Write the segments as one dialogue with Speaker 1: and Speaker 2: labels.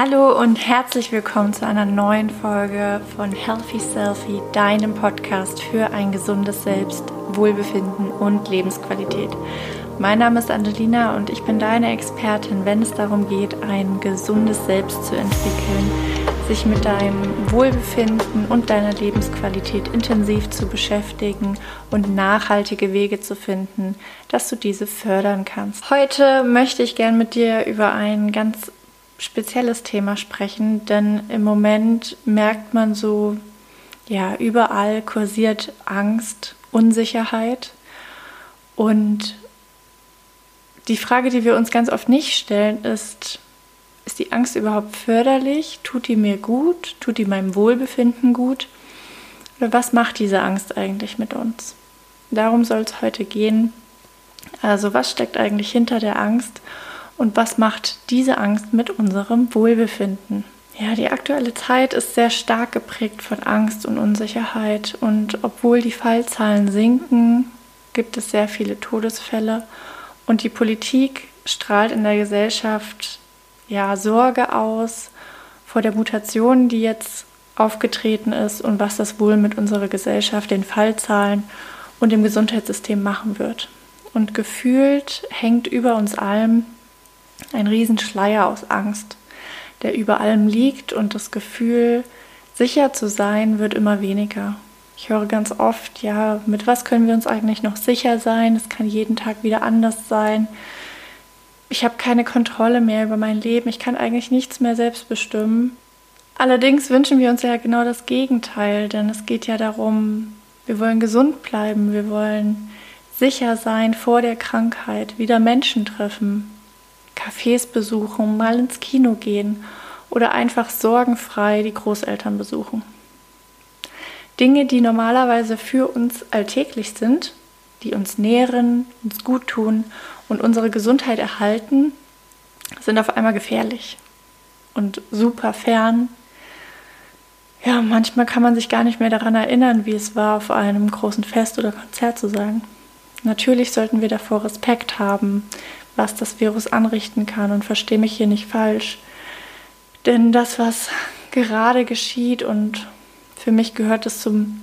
Speaker 1: Hallo und herzlich willkommen zu einer neuen Folge von Healthy Selfie, deinem Podcast für ein gesundes Selbst, Wohlbefinden und Lebensqualität. Mein Name ist Angelina und ich bin deine Expertin, wenn es darum geht, ein gesundes Selbst zu entwickeln, sich mit deinem Wohlbefinden und deiner Lebensqualität intensiv zu beschäftigen und nachhaltige Wege zu finden, dass du diese fördern kannst. Heute möchte ich gern mit dir über ein ganz spezielles Thema sprechen, denn im Moment merkt man so, ja, überall kursiert Angst, Unsicherheit und die Frage, die wir uns ganz oft nicht stellen, ist, ist die Angst überhaupt förderlich? Tut die mir gut? Tut die meinem Wohlbefinden gut? Oder was macht diese Angst eigentlich mit uns? Darum soll es heute gehen. Also was steckt eigentlich hinter der Angst und was macht diese Angst mit unserem Wohlbefinden? Ja, die aktuelle Zeit ist sehr stark geprägt von Angst und Unsicherheit und obwohl die Fallzahlen sinken, gibt es sehr viele Todesfälle und die Politik strahlt in der Gesellschaft ja Sorge aus vor der Mutation, die jetzt aufgetreten ist und was das wohl mit unserer Gesellschaft, den Fallzahlen und dem Gesundheitssystem machen wird. Und gefühlt hängt über uns allem ein Riesenschleier aus Angst, der über allem liegt und das Gefühl, sicher zu sein, wird immer weniger. Ich höre ganz oft, ja, mit was können wir uns eigentlich noch sicher sein? Es kann jeden Tag wieder anders sein. Ich habe keine Kontrolle mehr über mein Leben. Ich kann eigentlich nichts mehr selbst bestimmen. Allerdings wünschen wir uns ja genau das Gegenteil, denn es geht ja darum, wir wollen gesund bleiben, wir wollen sicher sein vor der Krankheit, wieder Menschen treffen, Cafés besuchen, mal ins Kino gehen oder einfach sorgenfrei die Großeltern besuchen. Dinge, die normalerweise für uns alltäglich sind, die uns nähren, uns gut tun und unsere Gesundheit erhalten, sind auf einmal gefährlich und super fern. Ja, manchmal kann man sich gar nicht mehr daran erinnern, wie es war, auf einem großen Fest oder Konzert zu sein. Natürlich sollten wir davor Respekt haben, was das Virus anrichten kann und verstehe mich hier nicht falsch. Denn das, was gerade geschieht und für mich gehört es zum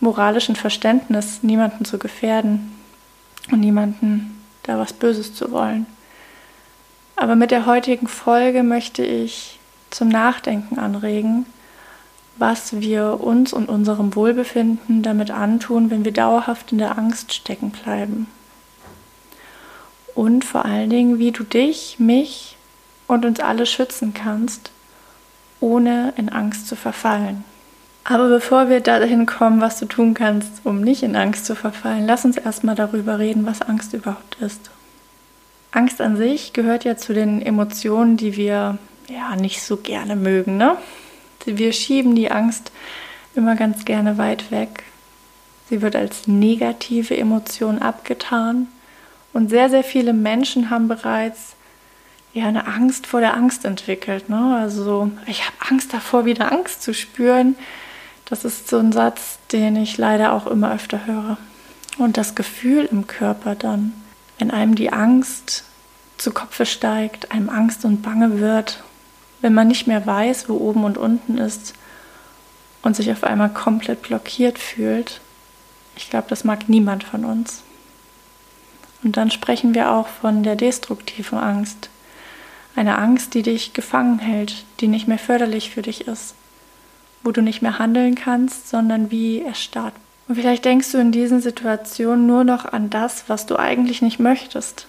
Speaker 1: moralischen Verständnis, niemanden zu gefährden und niemanden da was Böses zu wollen. Aber mit der heutigen Folge möchte ich zum Nachdenken anregen, was wir uns und unserem Wohlbefinden damit antun, wenn wir dauerhaft in der Angst stecken bleiben und vor allen Dingen, wie du dich, mich und uns alle schützen kannst, ohne in Angst zu verfallen. Aber bevor wir dahin kommen, was du tun kannst, um nicht in Angst zu verfallen, lass uns erstmal darüber reden, was Angst überhaupt ist. Angst an sich gehört ja zu den Emotionen, die wir ja nicht so gerne mögen. Ne? Wir schieben die Angst immer ganz gerne weit weg. Sie wird als negative Emotion abgetan und sehr, sehr viele Menschen haben bereits ja eine Angst vor der Angst entwickelt. Ne? Also ich habe Angst davor, wieder Angst zu spüren. Das ist so ein Satz, den ich leider auch immer öfter höre. Und das Gefühl im Körper dann, wenn einem die Angst zu Kopfe steigt, einem Angst und Bange wird, wenn man nicht mehr weiß, wo oben und unten ist und sich auf einmal komplett blockiert fühlt. Ich glaube, das mag niemand von uns. Und dann sprechen wir auch von der destruktiven Angst. Eine Angst, die dich gefangen hält, die nicht mehr förderlich für dich ist, wo du nicht mehr handeln kannst, sondern wie erstarrt. Und vielleicht denkst du in diesen Situationen nur noch an das, was du eigentlich nicht möchtest.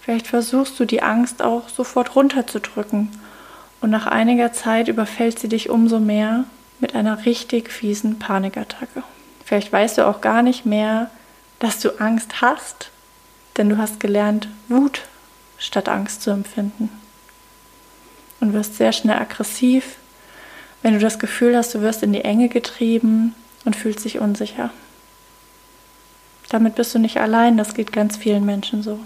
Speaker 1: Vielleicht versuchst du die Angst auch sofort runterzudrücken und nach einiger Zeit überfällt sie dich umso mehr mit einer richtig fiesen Panikattacke. Vielleicht weißt du auch gar nicht mehr, dass du Angst hast, denn du hast gelernt, Wut statt Angst zu empfinden. Und wirst sehr schnell aggressiv, wenn du das Gefühl hast, du wirst in die Enge getrieben und fühlst dich unsicher. Damit bist du nicht allein, das geht ganz vielen Menschen so.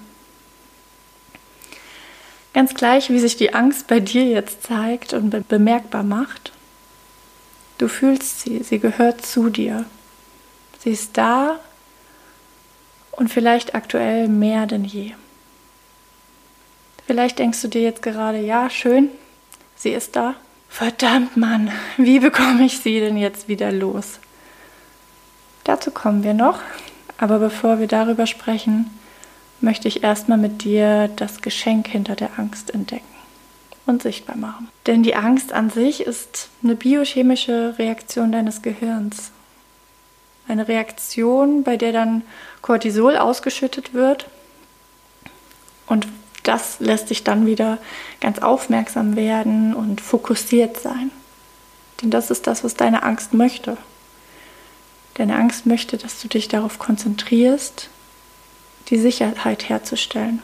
Speaker 1: Ganz gleich, wie sich die Angst bei dir jetzt zeigt und be bemerkbar macht, du fühlst sie, sie gehört zu dir. Sie ist da und vielleicht aktuell mehr denn je. Vielleicht denkst du dir jetzt gerade, ja, schön, Sie ist da. Verdammt, Mann, wie bekomme ich sie denn jetzt wieder los? Dazu kommen wir noch, aber bevor wir darüber sprechen, möchte ich erstmal mit dir das Geschenk hinter der Angst entdecken und sichtbar machen. Denn die Angst an sich ist eine biochemische Reaktion deines Gehirns. Eine Reaktion, bei der dann Cortisol ausgeschüttet wird und das lässt dich dann wieder ganz aufmerksam werden und fokussiert sein. Denn das ist das, was deine Angst möchte. Deine Angst möchte, dass du dich darauf konzentrierst, die Sicherheit herzustellen.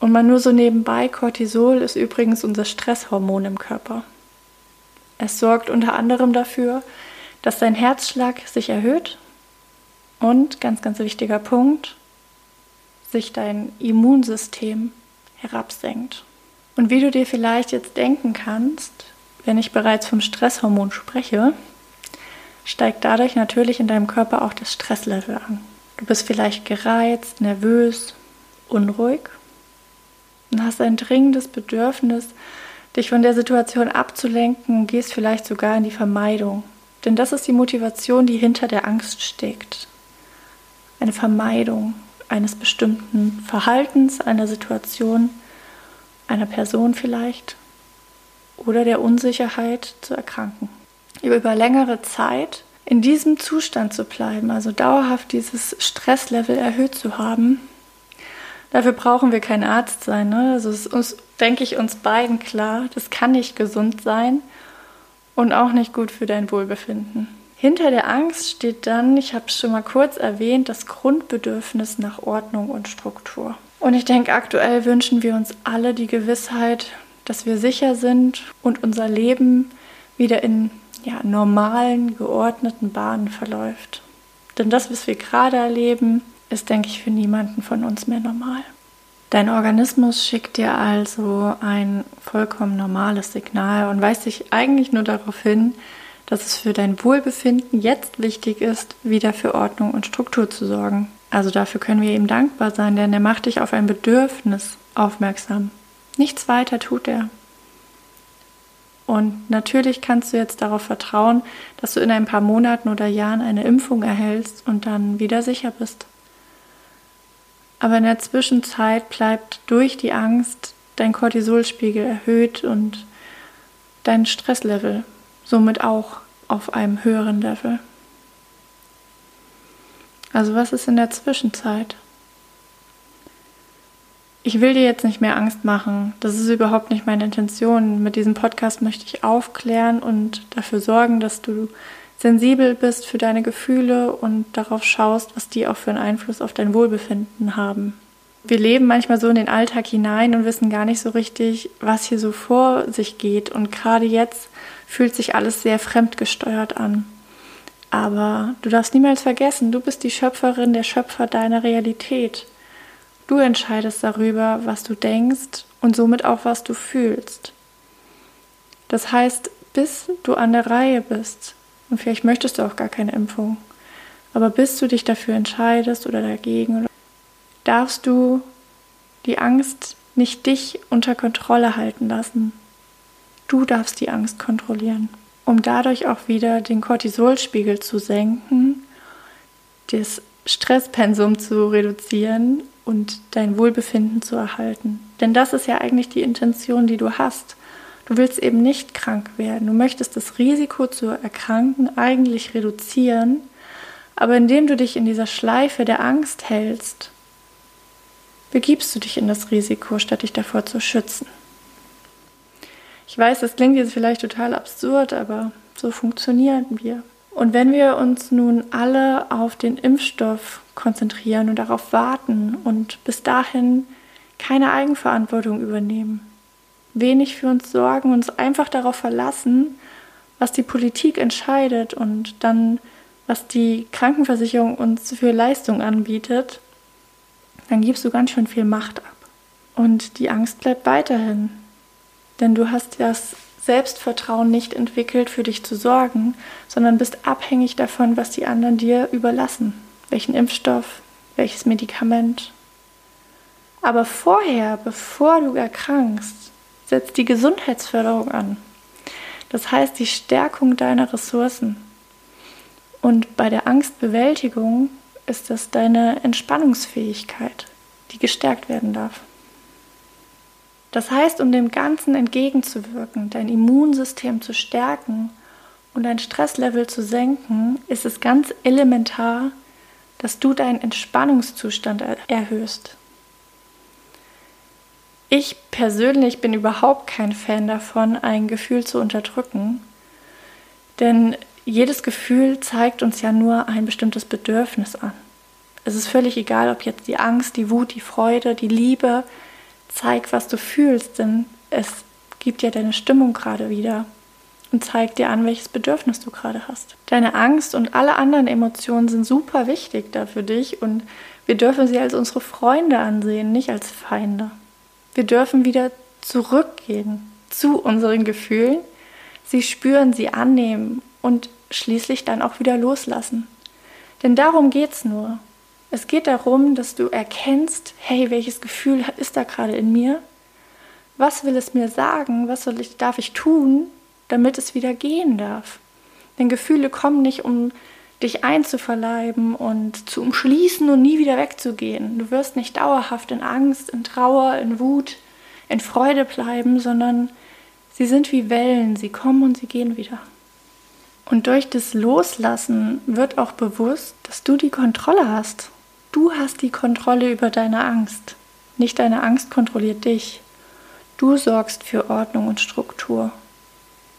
Speaker 1: Und mal nur so nebenbei, Cortisol ist übrigens unser Stresshormon im Körper. Es sorgt unter anderem dafür, dass dein Herzschlag sich erhöht und, ganz, ganz wichtiger Punkt, sich dein Immunsystem herabsenkt. Und wie du dir vielleicht jetzt denken kannst, wenn ich bereits vom Stresshormon spreche, steigt dadurch natürlich in deinem Körper auch das Stresslevel an. Du bist vielleicht gereizt, nervös, unruhig und hast ein dringendes Bedürfnis, dich von der Situation abzulenken gehst vielleicht sogar in die Vermeidung. Denn das ist die Motivation, die hinter der Angst steckt. Eine Vermeidung eines bestimmten Verhaltens, einer Situation, einer Person vielleicht oder der Unsicherheit zu erkranken. Über längere Zeit in diesem Zustand zu bleiben, also dauerhaft dieses Stresslevel erhöht zu haben, Dafür brauchen wir kein Arzt sein. Ne? Also es ist uns, denke ich, uns beiden klar, das kann nicht gesund sein und auch nicht gut für dein Wohlbefinden. Hinter der Angst steht dann, ich habe es schon mal kurz erwähnt, das Grundbedürfnis nach Ordnung und Struktur. Und ich denke, aktuell wünschen wir uns alle die Gewissheit, dass wir sicher sind und unser Leben wieder in ja, normalen, geordneten Bahnen verläuft. Denn das, was wir gerade erleben, ist, denke ich, für niemanden von uns mehr normal. Dein Organismus schickt dir also ein vollkommen normales Signal und weist dich eigentlich nur darauf hin, dass es für dein Wohlbefinden jetzt wichtig ist, wieder für Ordnung und Struktur zu sorgen. Also dafür können wir ihm dankbar sein, denn er macht dich auf ein Bedürfnis aufmerksam. Nichts weiter tut er. Und natürlich kannst du jetzt darauf vertrauen, dass du in ein paar Monaten oder Jahren eine Impfung erhältst und dann wieder sicher bist. Aber in der Zwischenzeit bleibt durch die Angst dein Cortisolspiegel erhöht und dein Stresslevel somit auch auf einem höheren Level. Also was ist in der Zwischenzeit? Ich will dir jetzt nicht mehr Angst machen. Das ist überhaupt nicht meine Intention. Mit diesem Podcast möchte ich aufklären und dafür sorgen, dass du sensibel bist für deine Gefühle und darauf schaust, was die auch für einen Einfluss auf dein Wohlbefinden haben. Wir leben manchmal so in den Alltag hinein und wissen gar nicht so richtig, was hier so vor sich geht. Und gerade jetzt fühlt sich alles sehr fremdgesteuert an. Aber du darfst niemals vergessen, du bist die Schöpferin, der Schöpfer deiner Realität. Du entscheidest darüber, was du denkst und somit auch, was du fühlst. Das heißt, bis du an der Reihe bist, und vielleicht möchtest du auch gar keine Impfung. Aber bis du dich dafür entscheidest oder dagegen, darfst du die Angst nicht dich unter Kontrolle halten lassen. Du darfst die Angst kontrollieren, um dadurch auch wieder den Cortisolspiegel zu senken, das Stresspensum zu reduzieren und dein Wohlbefinden zu erhalten. Denn das ist ja eigentlich die Intention, die du hast. Du willst eben nicht krank werden. Du möchtest das Risiko zu erkranken eigentlich reduzieren, aber indem du dich in dieser Schleife der Angst hältst, begibst du dich in das Risiko, statt dich davor zu schützen. Ich weiß, das klingt jetzt vielleicht total absurd, aber so funktionieren wir. Und wenn wir uns nun alle auf den Impfstoff konzentrieren und darauf warten und bis dahin keine Eigenverantwortung übernehmen, wenig für uns sorgen, uns einfach darauf verlassen, was die Politik entscheidet und dann, was die Krankenversicherung uns für Leistung anbietet, dann gibst du ganz schön viel Macht ab. Und die Angst bleibt weiterhin. Denn du hast das Selbstvertrauen nicht entwickelt, für dich zu sorgen, sondern bist abhängig davon, was die anderen dir überlassen. Welchen Impfstoff, welches Medikament. Aber vorher, bevor du erkrankst, setzt die Gesundheitsförderung an. Das heißt die Stärkung deiner Ressourcen. Und bei der Angstbewältigung ist das deine Entspannungsfähigkeit, die gestärkt werden darf. Das heißt, um dem Ganzen entgegenzuwirken, dein Immunsystem zu stärken und dein Stresslevel zu senken, ist es ganz elementar, dass du deinen Entspannungszustand erhöhst. Ich persönlich bin überhaupt kein Fan davon, ein Gefühl zu unterdrücken, denn jedes Gefühl zeigt uns ja nur ein bestimmtes Bedürfnis an. Es ist völlig egal, ob jetzt die Angst, die Wut, die Freude, die Liebe, zeig, was du fühlst, denn es gibt ja deine Stimmung gerade wieder und zeigt dir an, welches Bedürfnis du gerade hast. Deine Angst und alle anderen Emotionen sind super wichtig da für dich und wir dürfen sie als unsere Freunde ansehen, nicht als Feinde. Wir dürfen wieder zurückgehen zu unseren Gefühlen, sie spüren, sie annehmen und schließlich dann auch wieder loslassen. Denn darum geht es nur. Es geht darum, dass du erkennst, hey, welches Gefühl ist da gerade in mir? Was will es mir sagen? Was ich, darf ich tun, damit es wieder gehen darf? Denn Gefühle kommen nicht, um dich einzuverleiben und zu umschließen und nie wieder wegzugehen. Du wirst nicht dauerhaft in Angst, in Trauer, in Wut, in Freude bleiben, sondern sie sind wie Wellen, sie kommen und sie gehen wieder. Und durch das Loslassen wird auch bewusst, dass du die Kontrolle hast. Du hast die Kontrolle über deine Angst. Nicht deine Angst kontrolliert dich. Du sorgst für Ordnung und Struktur.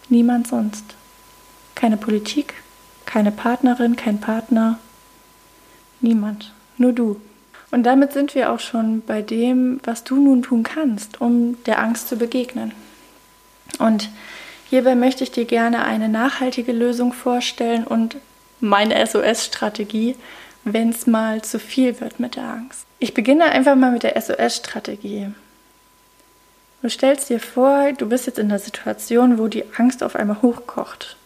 Speaker 1: Niemand sonst. Keine Politik, keine Partnerin, kein Partner. Niemand. Nur du. Und damit sind wir auch schon bei dem, was du nun tun kannst, um der Angst zu begegnen. Und hierbei möchte ich dir gerne eine nachhaltige Lösung vorstellen und meine SOS-Strategie, wenn es mal zu viel wird mit der Angst. Ich beginne einfach mal mit der SOS-Strategie. Du stellst dir vor, du bist jetzt in der Situation, wo die Angst auf einmal hochkocht.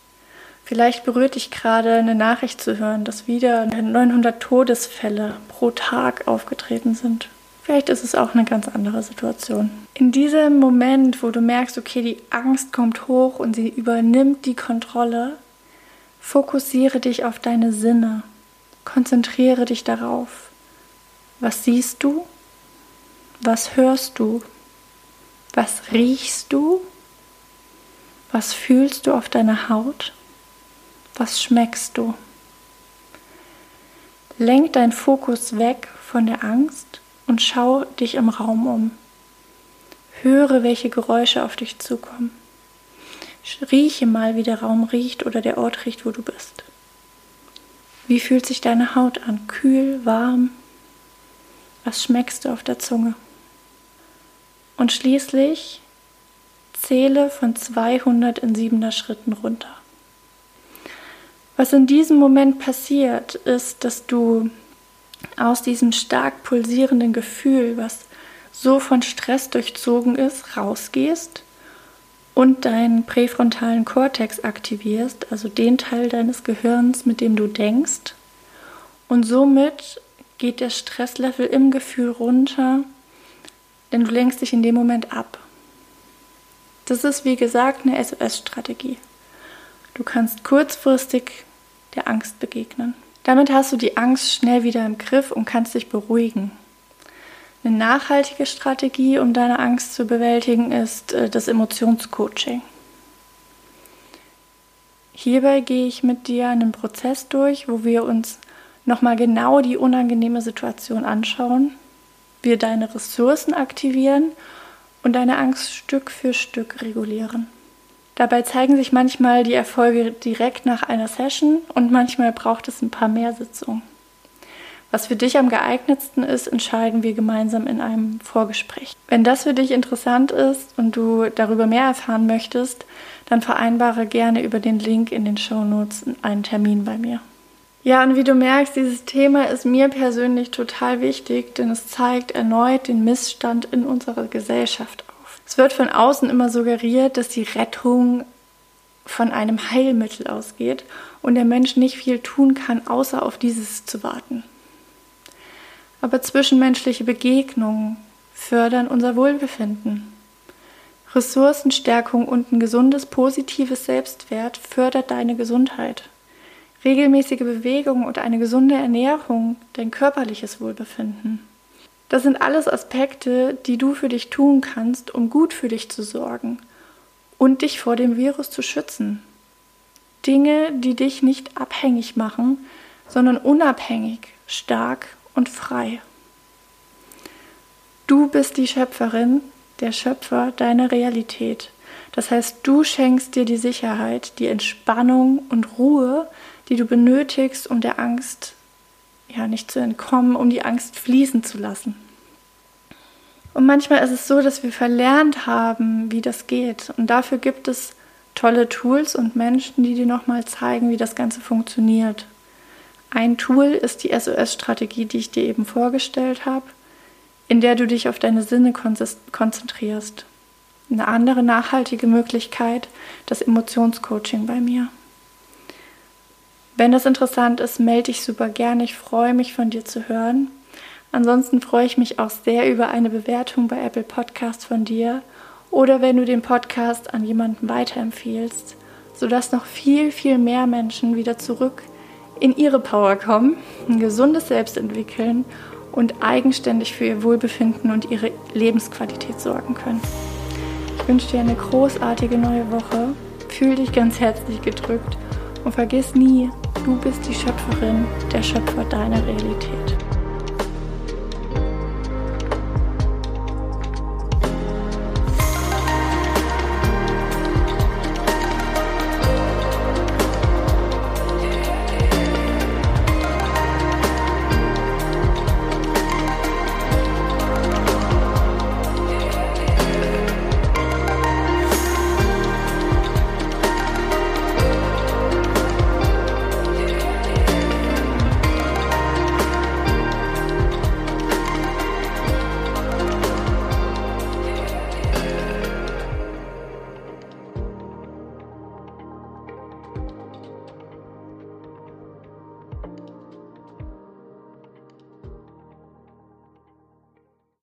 Speaker 1: Vielleicht berührt dich gerade eine Nachricht zu hören, dass wieder 900 Todesfälle pro Tag aufgetreten sind. Vielleicht ist es auch eine ganz andere Situation. In diesem Moment, wo du merkst, okay, die Angst kommt hoch und sie übernimmt die Kontrolle, fokussiere dich auf deine Sinne. Konzentriere dich darauf. Was siehst du? Was hörst du? Was riechst du? Was fühlst du auf deiner Haut? Was schmeckst du? Lenk deinen Fokus weg von der Angst und schau dich im Raum um. Höre, welche Geräusche auf dich zukommen. Rieche mal, wie der Raum riecht oder der Ort riecht, wo du bist. Wie fühlt sich deine Haut an? Kühl, warm? Was schmeckst du auf der Zunge? Und schließlich zähle von 200 in siebener Schritten runter. Was in diesem Moment passiert, ist, dass du aus diesem stark pulsierenden Gefühl, was so von Stress durchzogen ist, rausgehst und deinen präfrontalen Kortex aktivierst, also den Teil deines Gehirns, mit dem du denkst. Und somit geht der Stresslevel im Gefühl runter, denn du lenkst dich in dem Moment ab. Das ist wie gesagt eine SOS-Strategie. Du kannst kurzfristig der Angst begegnen. Damit hast du die Angst schnell wieder im Griff und kannst dich beruhigen. Eine nachhaltige Strategie, um deine Angst zu bewältigen, ist äh, das Emotionscoaching. Hierbei gehe ich mit dir einen Prozess durch, wo wir uns nochmal genau die unangenehme Situation anschauen, wir deine Ressourcen aktivieren und deine Angst Stück für Stück regulieren. Dabei zeigen sich manchmal die Erfolge direkt nach einer Session und manchmal braucht es ein paar mehr Sitzungen. Was für dich am geeignetsten ist, entscheiden wir gemeinsam in einem Vorgespräch. Wenn das für dich interessant ist und du darüber mehr erfahren möchtest, dann vereinbare gerne über den Link in den Show Notes einen Termin bei mir. Ja, und wie du merkst, dieses Thema ist mir persönlich total wichtig, denn es zeigt erneut den Missstand in unserer Gesellschaft auf. Es wird von außen immer suggeriert, dass die Rettung von einem Heilmittel ausgeht und der Mensch nicht viel tun kann, außer auf dieses zu warten. Aber zwischenmenschliche Begegnungen fördern unser Wohlbefinden. Ressourcenstärkung und ein gesundes, positives Selbstwert fördert deine Gesundheit. Regelmäßige Bewegung und eine gesunde Ernährung dein körperliches Wohlbefinden. Das sind alles Aspekte, die du für dich tun kannst, um gut für dich zu sorgen und dich vor dem Virus zu schützen. Dinge, die dich nicht abhängig machen, sondern unabhängig, stark und frei. Du bist die Schöpferin, der Schöpfer deiner Realität. Das heißt, du schenkst dir die Sicherheit, die Entspannung und Ruhe, die du benötigst, um der Angst ja nicht zu entkommen, um die Angst fließen zu lassen. Und manchmal ist es so, dass wir verlernt haben, wie das geht. Und dafür gibt es tolle Tools und Menschen, die dir nochmal zeigen, wie das Ganze funktioniert. Ein Tool ist die SOS-Strategie, die ich dir eben vorgestellt habe, in der du dich auf deine Sinne konzentrierst. Eine andere nachhaltige Möglichkeit, das Emotionscoaching bei mir. Wenn das interessant ist, melde dich super gerne. Ich freue mich von dir zu hören. Ansonsten freue ich mich auch sehr über eine Bewertung bei Apple Podcast von dir oder wenn du den Podcast an jemanden weiterempfehlst, sodass noch viel, viel mehr Menschen wieder zurück in ihre Power kommen, ein gesundes Selbst entwickeln und eigenständig für ihr Wohlbefinden und ihre Lebensqualität sorgen können. Ich wünsche dir eine großartige neue Woche, fühl dich ganz herzlich gedrückt und vergiss nie, du bist die Schöpferin, der Schöpfer deiner Realität.